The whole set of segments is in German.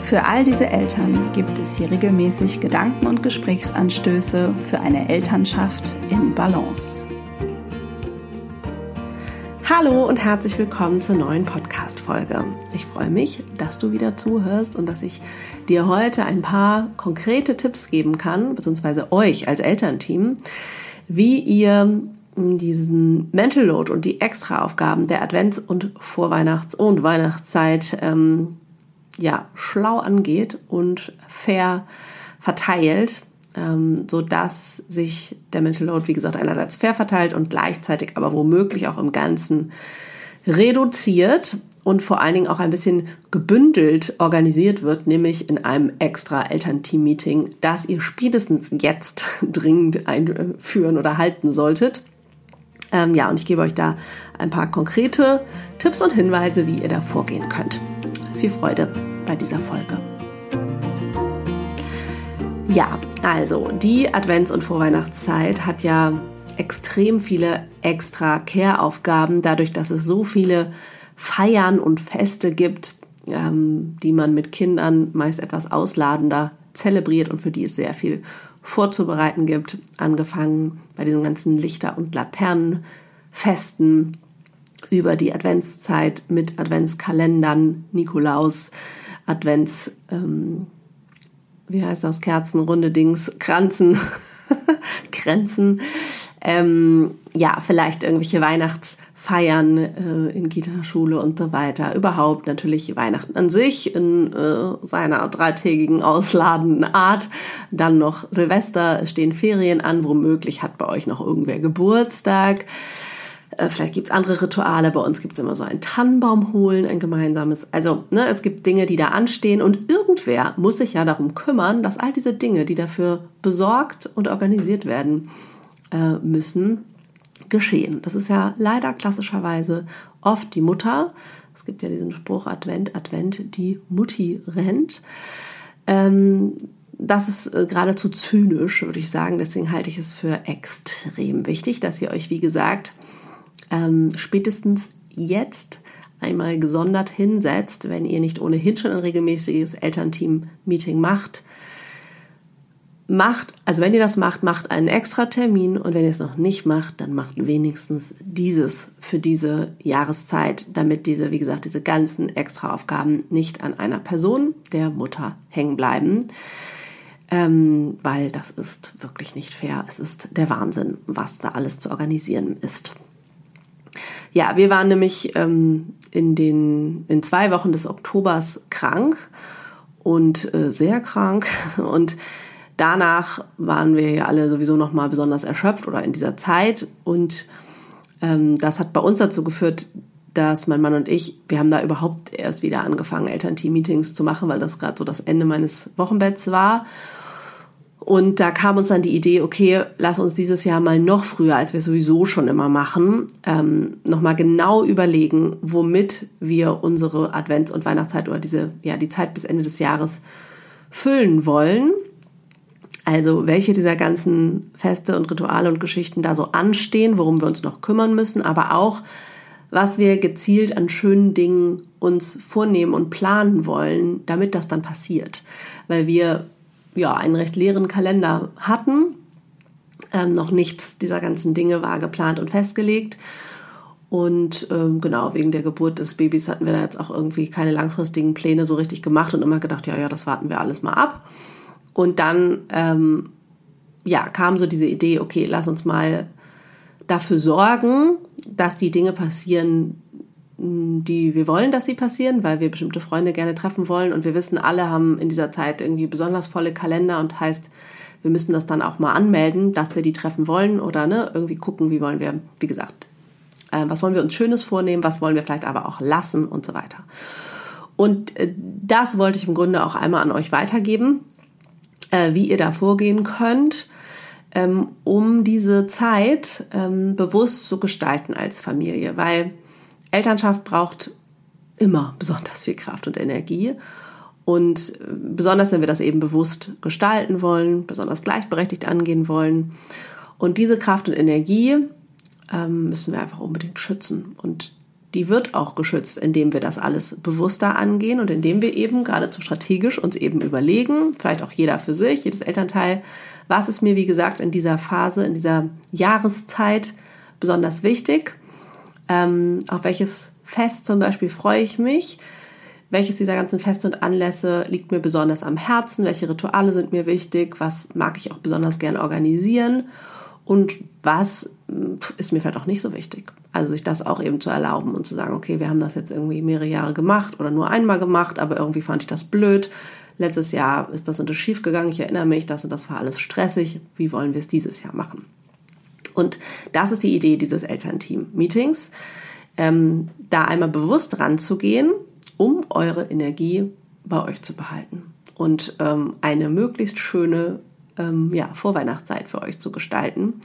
Für all diese Eltern gibt es hier regelmäßig Gedanken und Gesprächsanstöße für eine Elternschaft in Balance. Hallo und herzlich willkommen zur neuen Podcast-Folge. Ich freue mich, dass du wieder zuhörst und dass ich dir heute ein paar konkrete Tipps geben kann, beziehungsweise euch als Elternteam, wie ihr diesen Mental Load und die Extraaufgaben der Advents- und Vorweihnachts- und Weihnachtszeit ähm, ja, schlau angeht und fair verteilt, ähm, so dass sich der Mental Load, wie gesagt, einerseits fair verteilt und gleichzeitig aber womöglich auch im Ganzen reduziert und vor allen Dingen auch ein bisschen gebündelt organisiert wird, nämlich in einem extra Elternteam-Meeting, das ihr spätestens jetzt dringend einführen oder halten solltet. Ähm, ja, und ich gebe euch da ein paar konkrete Tipps und Hinweise, wie ihr da vorgehen könnt. Viel Freude bei dieser Folge. Ja, also die Advents- und Vorweihnachtszeit hat ja extrem viele extra Care-Aufgaben, dadurch, dass es so viele Feiern und Feste gibt, ähm, die man mit Kindern meist etwas ausladender zelebriert und für die es sehr viel vorzubereiten gibt, angefangen bei diesen ganzen Lichter- und Laternenfesten über die Adventszeit mit Adventskalendern, Nikolaus, Advents, ähm, wie heißt das, Kerzen, runde Dings, Kranzen, Grenzen, ähm, ja, vielleicht irgendwelche Weihnachtsfeiern äh, in Kita-Schule und so weiter. Überhaupt natürlich Weihnachten an sich in äh, seiner dreitägigen ausladenden Art. Dann noch Silvester, stehen Ferien an, womöglich hat bei euch noch irgendwer Geburtstag. Äh, vielleicht gibt's andere Rituale. Bei uns gibt's immer so einen Tannenbaum holen, ein gemeinsames. Also ne, es gibt Dinge, die da anstehen und irgendwer muss sich ja darum kümmern, dass all diese Dinge, die dafür besorgt und organisiert werden äh, müssen, geschehen. Das ist ja leider klassischerweise oft die Mutter. Es gibt ja diesen Spruch Advent, Advent, die Mutti rennt. Ähm, das ist äh, geradezu zynisch, würde ich sagen. Deswegen halte ich es für extrem wichtig, dass ihr euch, wie gesagt, ähm, spätestens jetzt einmal gesondert hinsetzt, wenn ihr nicht ohnehin schon ein regelmäßiges Elternteam-Meeting macht. Macht, also wenn ihr das macht, macht einen extra Termin und wenn ihr es noch nicht macht, dann macht wenigstens dieses für diese Jahreszeit, damit diese, wie gesagt, diese ganzen Extraaufgaben nicht an einer Person, der Mutter, hängen bleiben. Ähm, weil das ist wirklich nicht fair. Es ist der Wahnsinn, was da alles zu organisieren ist. Ja, wir waren nämlich ähm, in den in zwei Wochen des Oktobers krank und äh, sehr krank und danach waren wir ja alle sowieso noch mal besonders erschöpft oder in dieser Zeit und ähm, das hat bei uns dazu geführt, dass mein Mann und ich, wir haben da überhaupt erst wieder angefangen, Elternteam-Meetings zu machen, weil das gerade so das Ende meines Wochenbetts war. Und da kam uns dann die Idee, okay, lass uns dieses Jahr mal noch früher, als wir sowieso schon immer machen, ähm, nochmal genau überlegen, womit wir unsere Advents- und Weihnachtszeit oder diese, ja, die Zeit bis Ende des Jahres füllen wollen. Also welche dieser ganzen Feste und Rituale und Geschichten da so anstehen, worum wir uns noch kümmern müssen, aber auch, was wir gezielt an schönen Dingen uns vornehmen und planen wollen, damit das dann passiert. Weil wir ja, einen recht leeren Kalender hatten. Ähm, noch nichts dieser ganzen Dinge war geplant und festgelegt. Und ähm, genau, wegen der Geburt des Babys hatten wir da jetzt auch irgendwie keine langfristigen Pläne so richtig gemacht und immer gedacht, ja, ja, das warten wir alles mal ab. Und dann, ähm, ja, kam so diese Idee, okay, lass uns mal dafür sorgen, dass die Dinge passieren, die wir wollen, dass sie passieren, weil wir bestimmte Freunde gerne treffen wollen und wir wissen, alle haben in dieser Zeit irgendwie besonders volle Kalender und heißt, wir müssen das dann auch mal anmelden, dass wir die treffen wollen oder ne, irgendwie gucken, wie wollen wir, wie gesagt, äh, was wollen wir uns Schönes vornehmen, was wollen wir vielleicht aber auch lassen und so weiter. Und äh, das wollte ich im Grunde auch einmal an euch weitergeben. äh, wie ihr da vorgehen könnt, ähm, um diese Zeit ähm, bewusst zu gestalten als Familie, weil Elternschaft braucht immer besonders viel Kraft und Energie. Und äh, besonders, wenn wir das eben bewusst gestalten wollen, besonders gleichberechtigt angehen wollen. Und diese Kraft und Energie ähm, müssen wir einfach unbedingt schützen. Und die wird auch geschützt, indem wir das alles bewusster angehen und indem wir eben geradezu strategisch uns eben überlegen, vielleicht auch jeder für sich, jedes Elternteil, was ist mir, wie gesagt, in dieser Phase, in dieser Jahreszeit besonders wichtig, ähm, auf welches Fest zum Beispiel freue ich mich, welches dieser ganzen Feste und Anlässe liegt mir besonders am Herzen, welche Rituale sind mir wichtig, was mag ich auch besonders gern organisieren und was ist mir vielleicht auch nicht so wichtig. Also sich das auch eben zu erlauben und zu sagen, okay, wir haben das jetzt irgendwie mehrere Jahre gemacht oder nur einmal gemacht, aber irgendwie fand ich das blöd. Letztes Jahr ist das und das schief gegangen. Ich erinnere mich, das und das war alles stressig. Wie wollen wir es dieses Jahr machen? Und das ist die Idee dieses Elternteam-Meetings, ähm, da einmal bewusst ranzugehen, um eure Energie bei euch zu behalten und ähm, eine möglichst schöne ähm, ja, Vorweihnachtszeit für euch zu gestalten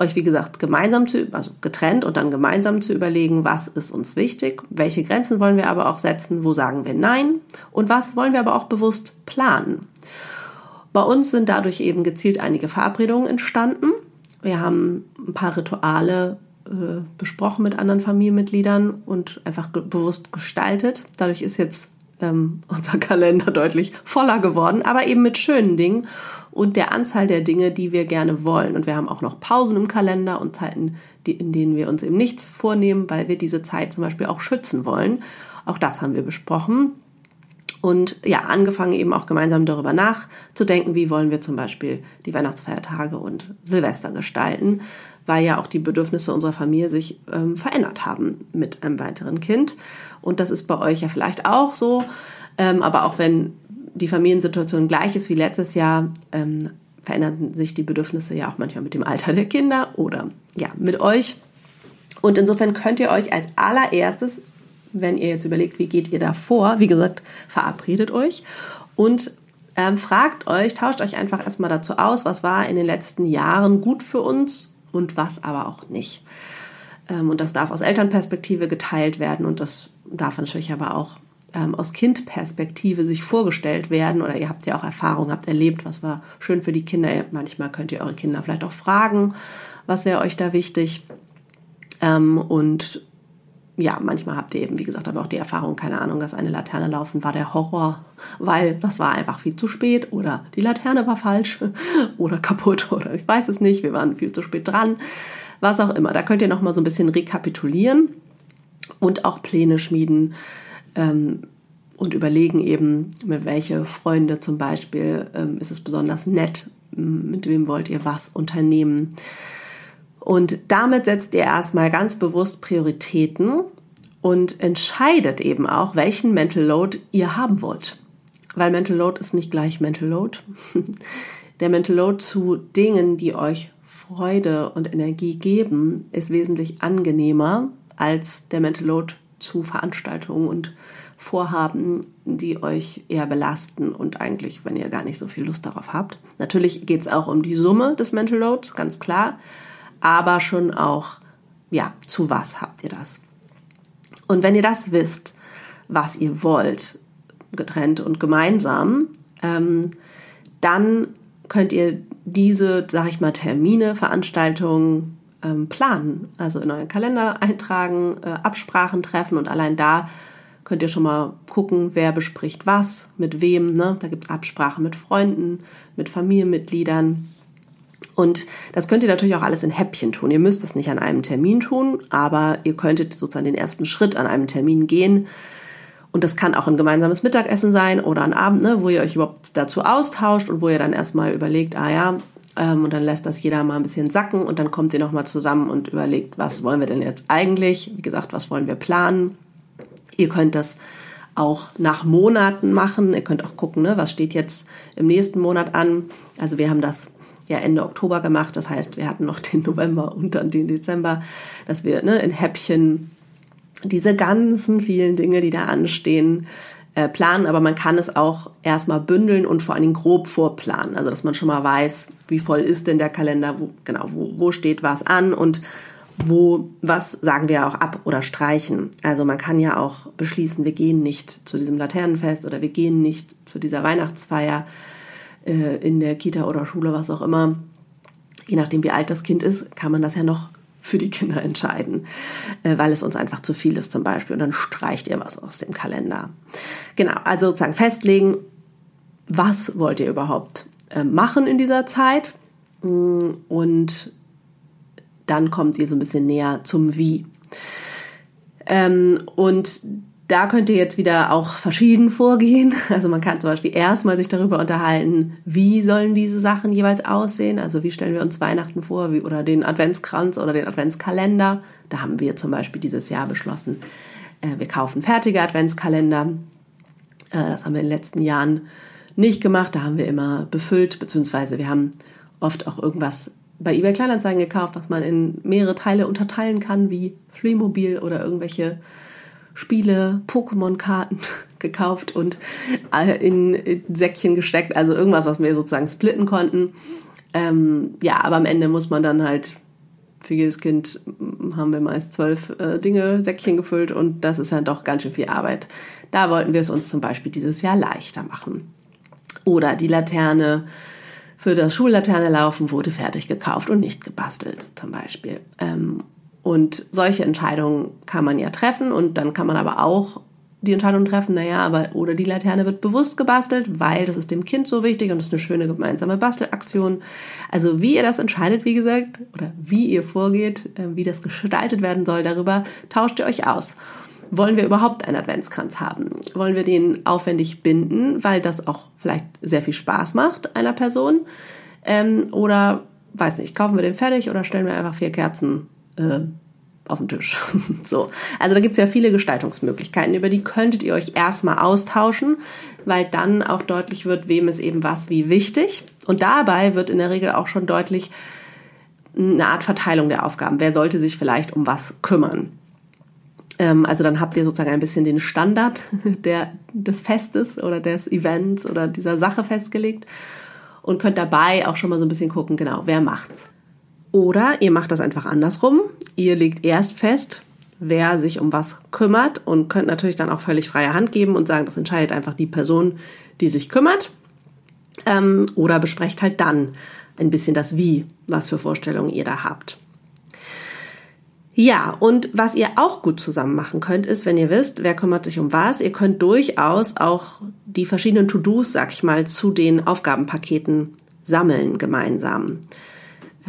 euch, wie gesagt, gemeinsam zu, also getrennt und dann gemeinsam zu überlegen, was ist uns wichtig, welche Grenzen wollen wir aber auch setzen, wo sagen wir Nein und was wollen wir aber auch bewusst planen. Bei uns sind dadurch eben gezielt einige Verabredungen entstanden. Wir haben ein paar Rituale äh, besprochen mit anderen Familienmitgliedern und einfach ge bewusst gestaltet. Dadurch ist jetzt ähm, unser Kalender deutlich voller geworden, aber eben mit schönen Dingen und der Anzahl der Dinge, die wir gerne wollen. Und wir haben auch noch Pausen im Kalender und Zeiten, die, in denen wir uns eben nichts vornehmen, weil wir diese Zeit zum Beispiel auch schützen wollen. Auch das haben wir besprochen. Und ja, angefangen eben auch gemeinsam darüber nachzudenken, wie wollen wir zum Beispiel die Weihnachtsfeiertage und Silvester gestalten, weil ja auch die Bedürfnisse unserer Familie sich ähm, verändert haben mit einem weiteren Kind. Und das ist bei euch ja vielleicht auch so. Ähm, aber auch wenn die Familiensituation gleich ist wie letztes Jahr, ähm, verändern sich die Bedürfnisse ja auch manchmal mit dem Alter der Kinder oder ja, mit euch. Und insofern könnt ihr euch als allererstes, wenn ihr jetzt überlegt, wie geht ihr da vor, wie gesagt, verabredet euch und ähm, fragt euch, tauscht euch einfach erstmal dazu aus, was war in den letzten Jahren gut für uns und was aber auch nicht. Ähm, und das darf aus Elternperspektive geteilt werden und das darf natürlich aber auch ähm, aus Kindperspektive sich vorgestellt werden oder ihr habt ja auch Erfahrung, habt erlebt, was war schön für die Kinder. Manchmal könnt ihr eure Kinder vielleicht auch fragen, was wäre euch da wichtig. Ähm, und ja, manchmal habt ihr eben, wie gesagt, aber auch die Erfahrung, keine Ahnung, dass eine Laterne laufen war der Horror, weil das war einfach viel zu spät oder die Laterne war falsch oder kaputt oder ich weiß es nicht, wir waren viel zu spät dran, was auch immer. Da könnt ihr nochmal so ein bisschen rekapitulieren und auch Pläne schmieden, ähm, und überlegen eben, mit welche Freunde zum Beispiel ähm, ist es besonders nett, mit wem wollt ihr was unternehmen. Und damit setzt ihr erstmal ganz bewusst Prioritäten und entscheidet eben auch, welchen Mental Load ihr haben wollt. Weil Mental Load ist nicht gleich Mental Load. Der Mental Load zu Dingen, die euch Freude und Energie geben, ist wesentlich angenehmer als der Mental Load zu Veranstaltungen und Vorhaben, die euch eher belasten und eigentlich, wenn ihr gar nicht so viel Lust darauf habt. Natürlich geht es auch um die Summe des Mental Loads, ganz klar, aber schon auch, ja, zu was habt ihr das? Und wenn ihr das wisst, was ihr wollt, getrennt und gemeinsam, ähm, dann könnt ihr diese, sag ich mal, Termine, Veranstaltungen, ähm, planen, also in euren Kalender eintragen, äh, Absprachen treffen und allein da könnt ihr schon mal gucken, wer bespricht was, mit wem. Ne? Da gibt es Absprachen mit Freunden, mit Familienmitgliedern. Und das könnt ihr natürlich auch alles in Häppchen tun. Ihr müsst das nicht an einem Termin tun, aber ihr könntet sozusagen den ersten Schritt an einem Termin gehen. Und das kann auch ein gemeinsames Mittagessen sein oder ein Abend, ne, wo ihr euch überhaupt dazu austauscht und wo ihr dann erstmal überlegt, ah ja, ähm, und dann lässt das jeder mal ein bisschen sacken und dann kommt ihr nochmal zusammen und überlegt, was wollen wir denn jetzt eigentlich? Wie gesagt, was wollen wir planen? Ihr könnt das auch nach Monaten machen. Ihr könnt auch gucken, ne, was steht jetzt im nächsten Monat an. Also wir haben das ja Ende Oktober gemacht. Das heißt, wir hatten noch den November und dann den Dezember, dass wir ne, in Häppchen diese ganzen vielen Dinge, die da anstehen, äh, planen, aber man kann es auch erstmal bündeln und vor allen Dingen grob vorplanen. Also dass man schon mal weiß, wie voll ist denn der Kalender, wo, genau, wo, wo steht was an und wo, was sagen wir auch ab oder streichen. Also man kann ja auch beschließen, wir gehen nicht zu diesem Laternenfest oder wir gehen nicht zu dieser Weihnachtsfeier äh, in der Kita oder Schule, was auch immer. Je nachdem, wie alt das Kind ist, kann man das ja noch für die Kinder entscheiden, äh, weil es uns einfach zu viel ist zum Beispiel. Und dann streicht ihr was aus dem Kalender. Genau, also sozusagen festlegen, was wollt ihr überhaupt äh, machen in dieser Zeit mm, und dann kommt ihr so ein bisschen näher zum Wie. Ähm, und da könnt ihr jetzt wieder auch verschieden vorgehen. Also man kann zum Beispiel erstmal sich darüber unterhalten, wie sollen diese Sachen jeweils aussehen. Also wie stellen wir uns Weihnachten vor wie, oder den Adventskranz oder den Adventskalender. Da haben wir zum Beispiel dieses Jahr beschlossen, äh, wir kaufen fertige Adventskalender. Äh, das haben wir in den letzten Jahren nicht gemacht. Da haben wir immer befüllt, beziehungsweise wir haben oft auch irgendwas bei eBay Kleinanzeigen gekauft, was man in mehrere Teile unterteilen kann, wie Playmobil oder irgendwelche Spiele, Pokémon-Karten gekauft und äh, in Säckchen gesteckt. Also irgendwas, was wir sozusagen splitten konnten. Ähm, ja, aber am Ende muss man dann halt für jedes Kind mm, haben wir meist zwölf äh, Dinge, Säckchen gefüllt und das ist ja doch ganz schön viel Arbeit. Da wollten wir es uns zum Beispiel dieses Jahr leichter machen. Oder die Laterne für das Schullaterne laufen wurde fertig gekauft und nicht gebastelt zum Beispiel. Ähm, und solche Entscheidungen kann man ja treffen und dann kann man aber auch die Entscheidung treffen, naja, aber oder die Laterne wird bewusst gebastelt, weil das ist dem Kind so wichtig und es ist eine schöne gemeinsame Bastelaktion. Also wie ihr das entscheidet, wie gesagt, oder wie ihr vorgeht, äh, wie das gestaltet werden soll, darüber tauscht ihr euch aus. Wollen wir überhaupt einen Adventskranz haben? Wollen wir den aufwendig binden, weil das auch vielleicht sehr viel Spaß macht einer Person? Ähm, oder, weiß nicht, kaufen wir den fertig oder stellen wir einfach vier Kerzen äh, auf den Tisch. so. Also da gibt es ja viele Gestaltungsmöglichkeiten, über die könntet ihr euch erstmal austauschen, weil dann auch deutlich wird, wem ist eben was wie wichtig. Und dabei wird in der Regel auch schon deutlich eine Art Verteilung der Aufgaben. Wer sollte sich vielleicht um was kümmern? Ähm, also dann habt ihr sozusagen ein bisschen den Standard der, des Festes oder des Events oder dieser Sache festgelegt und könnt dabei auch schon mal so ein bisschen gucken, genau, wer macht's. Oder ihr macht das einfach andersrum. Ihr legt erst fest, wer sich um was kümmert und könnt natürlich dann auch völlig freie Hand geben und sagen, das entscheidet einfach die Person, die sich kümmert. Ähm, oder besprecht halt dann ein bisschen das Wie, was für Vorstellungen ihr da habt. Ja, und was ihr auch gut zusammen machen könnt, ist, wenn ihr wisst, wer kümmert sich um was, ihr könnt durchaus auch die verschiedenen To-Dos, sag ich mal, zu den Aufgabenpaketen sammeln gemeinsam.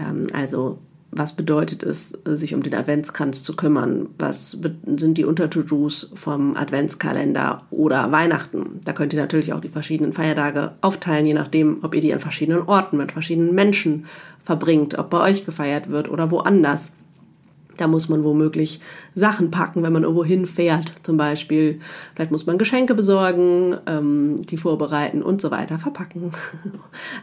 Ähm, also was bedeutet es, sich um den Adventskranz zu kümmern? Was sind die Unter-To-Dos vom Adventskalender oder Weihnachten? Da könnt ihr natürlich auch die verschiedenen Feiertage aufteilen, je nachdem, ob ihr die an verschiedenen Orten mit verschiedenen Menschen verbringt, ob bei euch gefeiert wird oder woanders. Da muss man womöglich Sachen packen, wenn man irgendwo hinfährt, zum Beispiel. Vielleicht muss man Geschenke besorgen, ähm, die vorbereiten und so weiter, verpacken.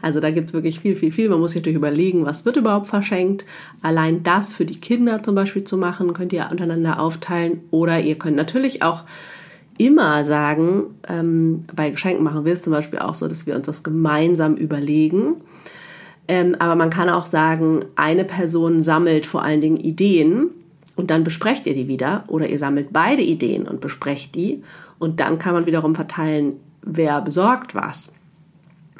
Also da gibt es wirklich viel, viel, viel. Man muss sich natürlich überlegen, was wird überhaupt verschenkt. Allein das für die Kinder zum Beispiel zu machen, könnt ihr untereinander aufteilen. Oder ihr könnt natürlich auch immer sagen, ähm, bei Geschenken machen wir es zum Beispiel auch so, dass wir uns das gemeinsam überlegen ähm, aber man kann auch sagen, eine Person sammelt vor allen Dingen Ideen und dann besprecht ihr die wieder oder ihr sammelt beide Ideen und besprecht die und dann kann man wiederum verteilen, wer besorgt was.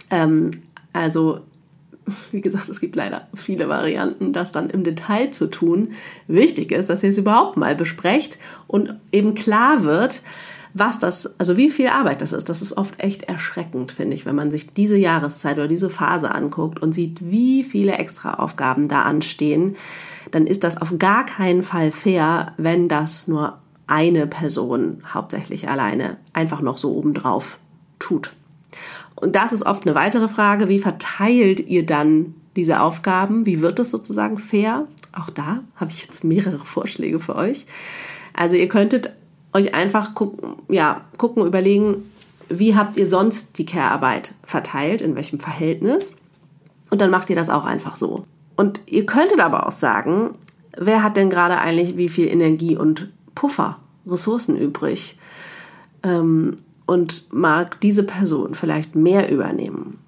Ähm, also wie gesagt, es gibt leider viele Varianten, das dann im Detail zu tun. Wichtig ist, dass ihr es überhaupt mal besprecht und eben klar wird, was das, also wie viel Arbeit das ist, das ist oft echt erschreckend, finde ich, wenn man sich diese Jahreszeit oder diese Phase anguckt und sieht, wie viele Extraaufgaben da anstehen, dann ist das auf gar keinen Fall fair, wenn das nur eine Person hauptsächlich alleine einfach noch so obendrauf tut. Und das ist oft eine weitere Frage, wie verteilt ihr dann diese Aufgaben? Wie wird es sozusagen fair? Auch da habe ich jetzt mehrere Vorschläge für euch. Also ihr könntet euch einfach gucken, ja, gucken, überlegen, wie habt ihr sonst die Care-Arbeit verteilt, in welchem Verhältnis. Und dann macht ihr das auch einfach so. Und ihr könntet aber auch sagen, wer hat denn gerade eigentlich wie viel Energie und Puffer, Ressourcen übrig? Ähm, und mag diese Person vielleicht mehr übernehmen.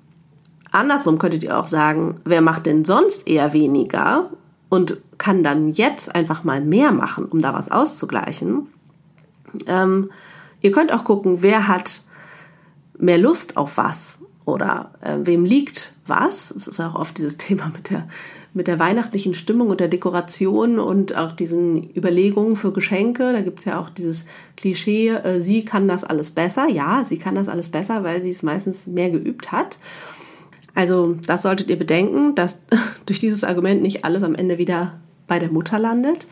Andersrum könntet ihr auch sagen, wer macht denn sonst eher weniger und kann dann jetzt einfach mal mehr machen, um da was auszugleichen. Ähm, ihr könnt auch gucken, wer hat mehr Lust auf was oder äh, wem liegt was. Es ist auch oft dieses Thema mit der, mit der weihnachtlichen Stimmung und der Dekoration und auch diesen Überlegungen für Geschenke. Da gibt es ja auch dieses Klischee, äh, sie kann das alles besser. Ja, sie kann das alles besser, weil sie es meistens mehr geübt hat. Also das solltet ihr bedenken, dass durch dieses Argument nicht alles am Ende wieder bei der Mutter landet.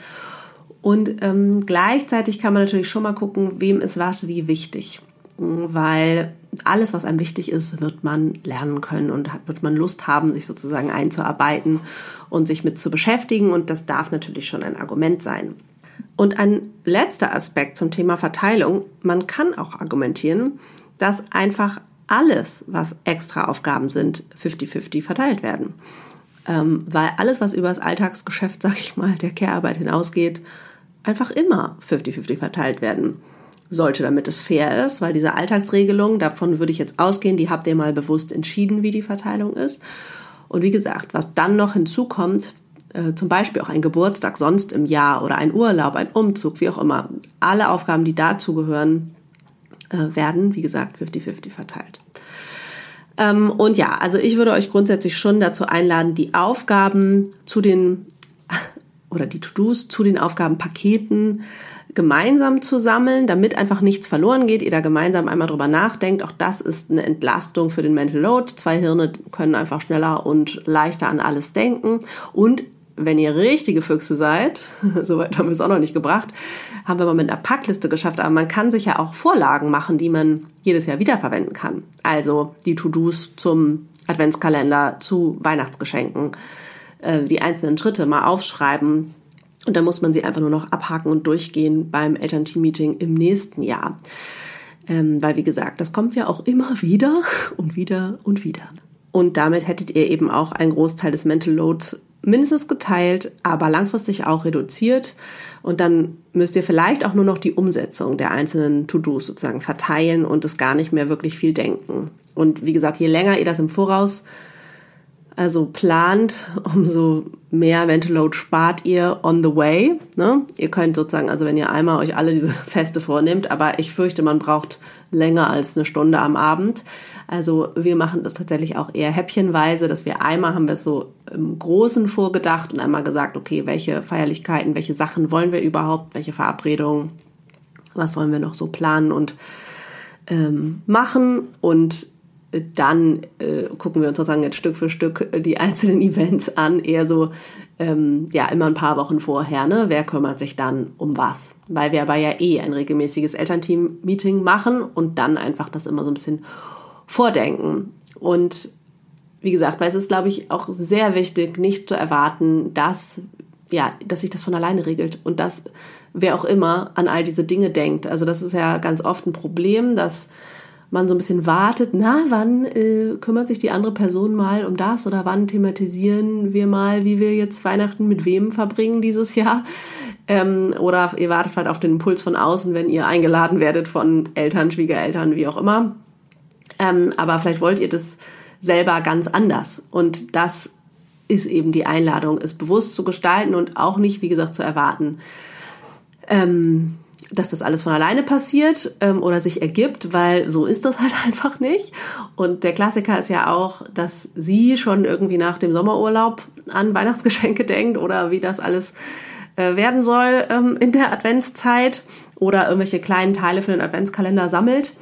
Und ähm, gleichzeitig kann man natürlich schon mal gucken, wem ist was wie wichtig. Weil alles, was einem wichtig ist, wird man lernen können und wird man Lust haben, sich sozusagen einzuarbeiten und sich mit zu beschäftigen. Und das darf natürlich schon ein Argument sein. Und ein letzter Aspekt zum Thema Verteilung. Man kann auch argumentieren, dass einfach alles, was extra Aufgaben sind, 50-50 verteilt werden. Ähm, weil alles, was über das Alltagsgeschäft, sag ich mal, der Care-Arbeit hinausgeht, einfach immer 50-50 verteilt werden sollte, damit es fair ist, weil diese Alltagsregelung, davon würde ich jetzt ausgehen, die habt ihr mal bewusst entschieden, wie die Verteilung ist. Und wie gesagt, was dann noch hinzukommt, äh, zum Beispiel auch ein Geburtstag sonst im Jahr oder ein Urlaub, ein Umzug, wie auch immer, alle Aufgaben, die dazugehören, äh, werden, wie gesagt, 50-50 verteilt. Ähm, und ja, also ich würde euch grundsätzlich schon dazu einladen, die Aufgaben zu den oder die To-Dos zu den Aufgabenpaketen gemeinsam zu sammeln, damit einfach nichts verloren geht, ihr da gemeinsam einmal drüber nachdenkt. Auch das ist eine Entlastung für den Mental Load. Zwei Hirne können einfach schneller und leichter an alles denken. Und wenn ihr richtige Füchse seid, soweit haben wir es auch noch nicht gebracht, haben wir mal mit einer Packliste geschafft, aber man kann sich ja auch Vorlagen machen, die man jedes Jahr wiederverwenden kann. Also die To-Dos zum Adventskalender, zu Weihnachtsgeschenken, äh, die einzelnen Schritte mal aufschreiben. Und dann muss man sie einfach nur noch abhaken und durchgehen beim Elternteam-Meeting im nächsten Jahr. Ähm, weil, wie gesagt, das kommt ja auch immer wieder und wieder und wieder. Und damit hättet ihr eben auch einen Großteil des Mental Loads mindestens geteilt, aber langfristig auch reduziert. Und dann müsst ihr vielleicht auch nur noch die Umsetzung der einzelnen To-Dos sozusagen verteilen und es gar nicht mehr wirklich viel denken. Und wie gesagt, je länger ihr das im Voraus also plant, umso mehr Mental Load spart ihr on the way. Ne? Ihr könnt sozusagen, also wenn ihr einmal euch alle diese Feste vornehmt, aber ich fürchte, man braucht länger als eine Stunde am Abend. Also wir machen das tatsächlich auch eher häppchenweise, dass wir einmal haben wir es so im Großen vorgedacht und einmal gesagt, okay, welche Feierlichkeiten, welche Sachen wollen wir überhaupt, welche Verabredungen, was wollen wir noch so planen und ähm, machen und dann äh, gucken wir uns sozusagen jetzt Stück für Stück die einzelnen Events an, eher so ähm, ja immer ein paar Wochen vorher. Ne? Wer kümmert sich dann um was? Weil wir aber ja eh ein regelmäßiges Elternteam-Meeting machen und dann einfach das immer so ein bisschen vordenken. Und wie gesagt, weil es ist, glaube ich, auch sehr wichtig, nicht zu erwarten, dass ja, dass sich das von alleine regelt und dass wer auch immer an all diese Dinge denkt. Also das ist ja ganz oft ein Problem, dass man so ein bisschen wartet, na, wann äh, kümmert sich die andere Person mal um das oder wann thematisieren wir mal, wie wir jetzt Weihnachten mit wem verbringen dieses Jahr. Ähm, oder ihr wartet halt auf den Impuls von außen, wenn ihr eingeladen werdet von Eltern, Schwiegereltern, wie auch immer. Ähm, aber vielleicht wollt ihr das selber ganz anders. Und das ist eben die Einladung, es bewusst zu gestalten und auch nicht, wie gesagt, zu erwarten. Ähm, dass das alles von alleine passiert ähm, oder sich ergibt, weil so ist das halt einfach nicht. Und der Klassiker ist ja auch, dass sie schon irgendwie nach dem Sommerurlaub an Weihnachtsgeschenke denkt oder wie das alles äh, werden soll ähm, in der Adventszeit oder irgendwelche kleinen Teile für den Adventskalender sammelt.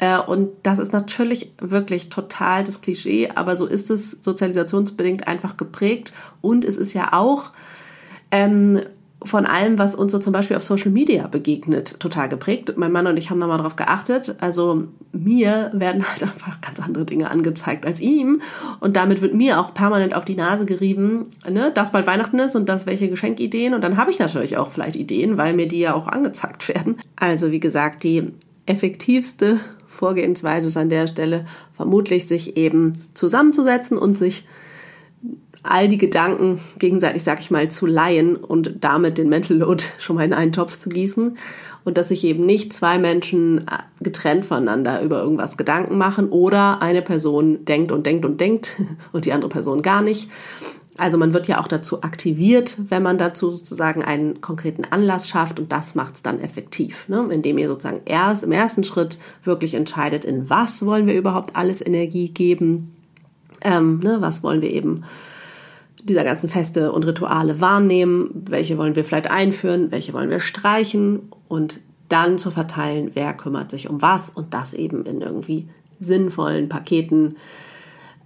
Äh, und das ist natürlich wirklich total das Klischee, aber so ist es sozialisationsbedingt einfach geprägt. Und es ist ja auch ähm, von allem, was uns so zum Beispiel auf Social Media begegnet, total geprägt. Mein Mann und ich haben da mal drauf geachtet. Also mir werden halt einfach ganz andere Dinge angezeigt als ihm. Und damit wird mir auch permanent auf die Nase gerieben, ne, dass bald Weihnachten ist und dass welche Geschenkideen. Und dann habe ich natürlich auch vielleicht Ideen, weil mir die ja auch angezeigt werden. Also wie gesagt, die effektivste Vorgehensweise ist an der Stelle vermutlich, sich eben zusammenzusetzen und sich all die Gedanken gegenseitig, sag ich mal, zu leihen und damit den Mental Load schon mal in einen Topf zu gießen. Und dass sich eben nicht zwei Menschen äh, getrennt voneinander über irgendwas Gedanken machen oder eine Person denkt und denkt und denkt und die andere Person gar nicht. Also man wird ja auch dazu aktiviert, wenn man dazu sozusagen einen konkreten Anlass schafft und das macht es dann effektiv, ne? indem ihr sozusagen erst im ersten Schritt wirklich entscheidet, in was wollen wir überhaupt alles Energie geben, ähm, ne? was wollen wir eben dieser ganzen Feste und Rituale wahrnehmen, welche wollen wir vielleicht einführen, welche wollen wir streichen? Und dann zu verteilen, wer kümmert sich um was. Und das eben in irgendwie sinnvollen Paketen,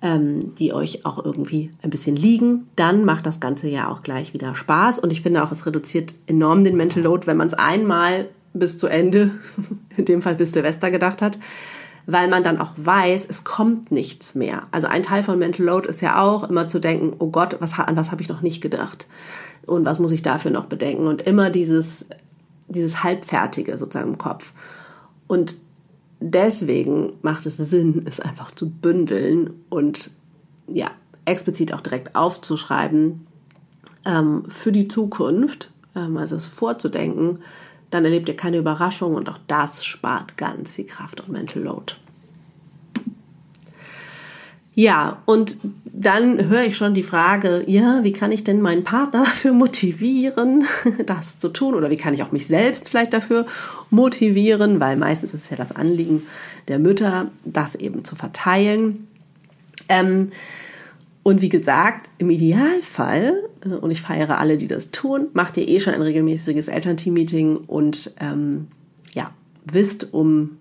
ähm, die euch auch irgendwie ein bisschen liegen. Dann macht das Ganze ja auch gleich wieder Spaß. Und ich finde auch, es reduziert enorm den Mental Load, wenn man es einmal bis zu Ende, in dem Fall bis Silvester gedacht hat, weil man dann auch weiß, es kommt nichts mehr. Also ein Teil von Mental Load ist ja auch immer zu denken, oh Gott, was, an was habe ich noch nicht gedacht? Und was muss ich dafür noch bedenken? Und immer dieses, dieses Halbfertige sozusagen im Kopf. Und deswegen macht es Sinn, es einfach zu bündeln und ja, explizit auch direkt aufzuschreiben ähm, für die Zukunft, ähm, also es vorzudenken, dann erlebt ihr keine Überraschung und auch das spart ganz viel Kraft und Mental Load. Ja, und dann höre ich schon die Frage, ja, wie kann ich denn meinen Partner dafür motivieren, das zu tun? Oder wie kann ich auch mich selbst vielleicht dafür motivieren? Weil meistens ist es ja das Anliegen der Mütter, das eben zu verteilen. Ähm, und wie gesagt, im Idealfall, und ich feiere alle, die das tun, macht ihr eh schon ein regelmäßiges Elternteam-Meeting und ähm, ja, wisst um,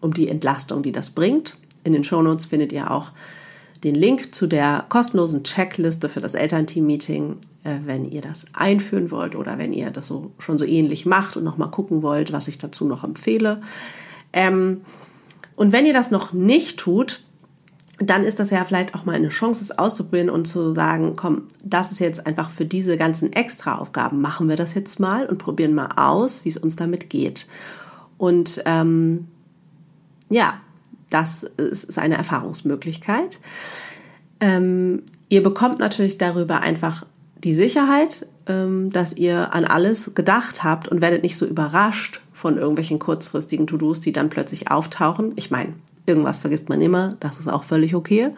um die Entlastung, die das bringt. In den Shownotes findet ihr auch den Link zu der kostenlosen Checkliste für das Elternteam-Meeting, äh, wenn ihr das einführen wollt oder wenn ihr das so schon so ähnlich macht und nochmal gucken wollt, was ich dazu noch empfehle. Ähm, und wenn ihr das noch nicht tut, dann ist das ja vielleicht auch mal eine Chance, es auszuprobieren und zu sagen, komm, das ist jetzt einfach für diese ganzen Extraaufgaben, machen wir das jetzt mal und probieren mal aus, wie es uns damit geht. Und ähm, ja, das ist eine Erfahrungsmöglichkeit. Ähm, ihr bekommt natürlich darüber einfach die Sicherheit, ähm, dass ihr an alles gedacht habt und werdet nicht so überrascht von irgendwelchen kurzfristigen To-Dos, die dann plötzlich auftauchen. Ich meine, Irgendwas vergisst man immer, das ist auch völlig okay.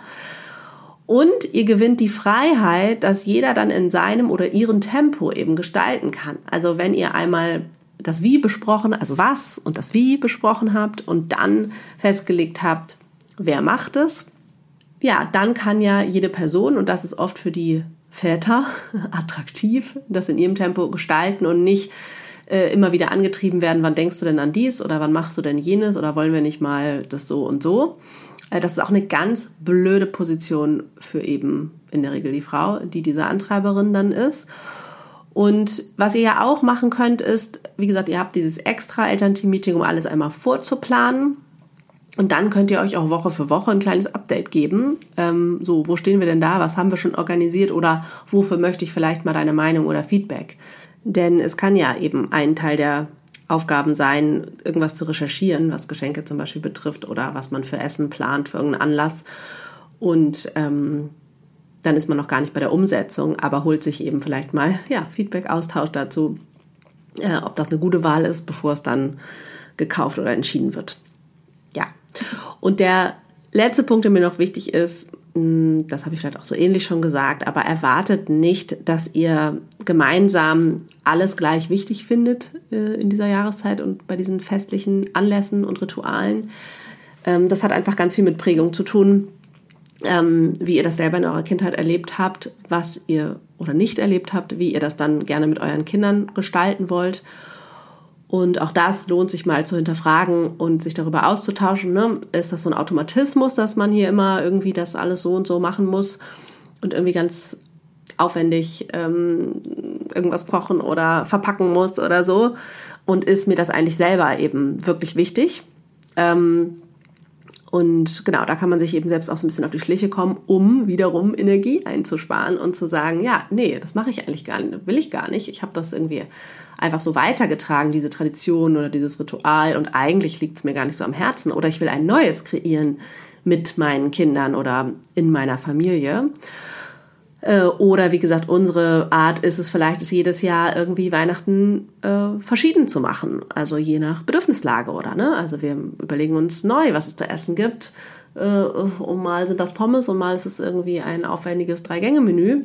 Und ihr gewinnt die Freiheit, dass jeder dann in seinem oder ihrem Tempo eben gestalten kann. Also wenn ihr einmal das Wie besprochen, also was und das Wie besprochen habt und dann festgelegt habt, wer macht es, ja, dann kann ja jede Person, und das ist oft für die Väter attraktiv, das in ihrem Tempo gestalten und nicht äh, immer wieder angetrieben werden, wann denkst du denn an dies oder wann machst du denn jenes oder wollen wir nicht mal das so und so. Äh, das ist auch eine ganz blöde Position für eben in der Regel die Frau, die diese Antreiberin dann ist. Und was ihr ja auch machen könnt, ist, wie gesagt, ihr habt dieses extra Elternteam-Meeting, um alles einmal vorzuplanen. Und dann könnt ihr euch auch Woche für Woche ein kleines Update geben. Ähm, so, wo stehen wir denn da? Was haben wir schon organisiert? Oder wofür möchte ich vielleicht mal deine Meinung oder Feedback? Denn es kann ja eben ein Teil der Aufgaben sein, irgendwas zu recherchieren, was Geschenke zum Beispiel betrifft oder was man für Essen plant, für irgendeinen Anlass. Und ähm, dann ist man noch gar nicht bei der Umsetzung, aber holt sich eben vielleicht mal ja, Feedback-Austausch dazu, äh, ob das eine gute Wahl ist, bevor es dann gekauft oder entschieden wird. Ja. Und der letzte Punkt, der mir noch wichtig ist, das habe ich vielleicht auch so ähnlich schon gesagt, aber erwartet nicht, dass ihr gemeinsam alles gleich wichtig findet äh, in dieser Jahreszeit und bei diesen festlichen Anlässen und Ritualen. Ähm, das hat einfach ganz viel mit Prägung zu tun, ähm, wie ihr das selber in eurer Kindheit erlebt habt, was ihr oder nicht erlebt habt, wie ihr das dann gerne mit euren Kindern gestalten wollt. Und auch das lohnt sich mal zu hinterfragen und sich darüber auszutauschen. Ne? Ist das so ein Automatismus, dass man hier immer irgendwie das alles so und so machen muss und irgendwie ganz aufwendig ähm, irgendwas kochen oder verpacken muss oder so? Und ist mir das eigentlich selber eben wirklich wichtig? Ähm, und genau, da kann man sich eben selbst auch so ein bisschen auf die Schliche kommen, um wiederum Energie einzusparen und zu sagen, ja, nee, das mache ich eigentlich gar nicht, will ich gar nicht. Ich habe das irgendwie einfach so weitergetragen, diese Tradition oder dieses Ritual und eigentlich liegt es mir gar nicht so am Herzen oder ich will ein neues kreieren mit meinen Kindern oder in meiner Familie. Äh, oder wie gesagt, unsere Art ist es vielleicht, es jedes Jahr irgendwie Weihnachten äh, verschieden zu machen. Also je nach Bedürfnislage, oder? Ne? Also wir überlegen uns neu, was es zu essen gibt. Äh, und mal sind das Pommes und mal ist es irgendwie ein aufwendiges Drei-Gänge-Menü.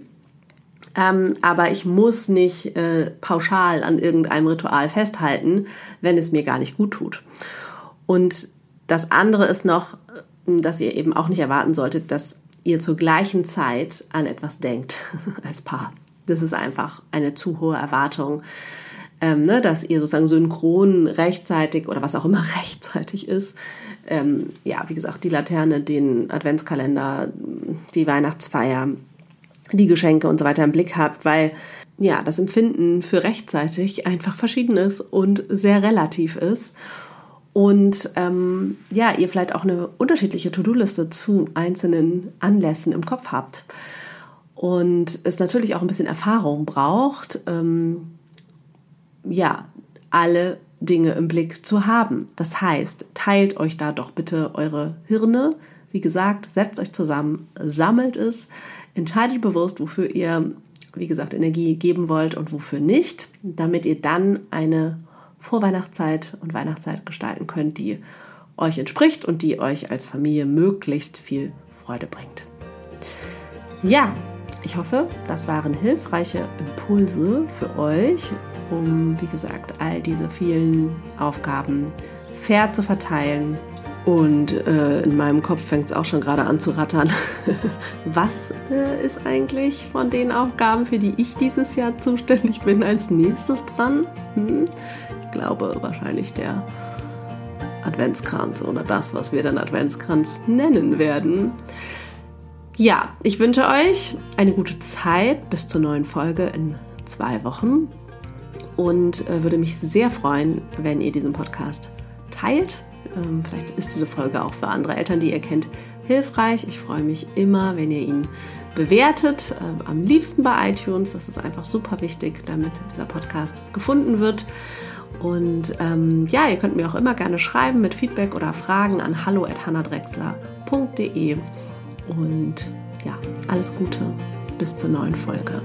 Ähm, aber ich muss nicht äh, pauschal an irgendeinem Ritual festhalten, wenn es mir gar nicht gut tut. Und das andere ist noch, dass ihr eben auch nicht erwarten solltet, dass ihr zur gleichen Zeit an etwas denkt als Paar. Das ist einfach eine zu hohe Erwartung, ähm, ne, dass ihr sozusagen synchron rechtzeitig oder was auch immer rechtzeitig ist, ähm, ja, wie gesagt, die Laterne, den Adventskalender, die Weihnachtsfeier, die Geschenke und so weiter im Blick habt, weil ja, das Empfinden für rechtzeitig einfach verschieden ist und sehr relativ ist und ähm, ja, ihr vielleicht auch eine unterschiedliche To-Do-Liste zu einzelnen Anlässen im Kopf habt und es natürlich auch ein bisschen Erfahrung braucht, ähm, ja, alle Dinge im Blick zu haben. Das heißt, teilt euch da doch bitte eure Hirne. Wie gesagt, setzt euch zusammen, sammelt es, entscheidet bewusst, wofür ihr, wie gesagt, Energie geben wollt und wofür nicht, damit ihr dann eine Vorweihnachtszeit und Weihnachtszeit gestalten könnt, die euch entspricht und die euch als Familie möglichst viel Freude bringt. Ja, ich hoffe, das waren hilfreiche Impulse für euch, um, wie gesagt, all diese vielen Aufgaben fair zu verteilen. Und äh, in meinem Kopf fängt es auch schon gerade an zu rattern. Was äh, ist eigentlich von den Aufgaben, für die ich dieses Jahr zuständig bin, als nächstes dran? Hm? glaube wahrscheinlich der Adventskranz oder das, was wir dann Adventskranz nennen werden. Ja, ich wünsche euch eine gute Zeit bis zur neuen Folge in zwei Wochen und äh, würde mich sehr freuen, wenn ihr diesen Podcast teilt. Ähm, vielleicht ist diese Folge auch für andere Eltern, die ihr kennt, hilfreich. Ich freue mich immer, wenn ihr ihn bewertet, äh, am liebsten bei iTunes. Das ist einfach super wichtig, damit dieser Podcast gefunden wird. Und ähm, ja, ihr könnt mir auch immer gerne schreiben mit Feedback oder Fragen an hallo.hannadrexler.de. Und ja, alles Gute. Bis zur neuen Folge.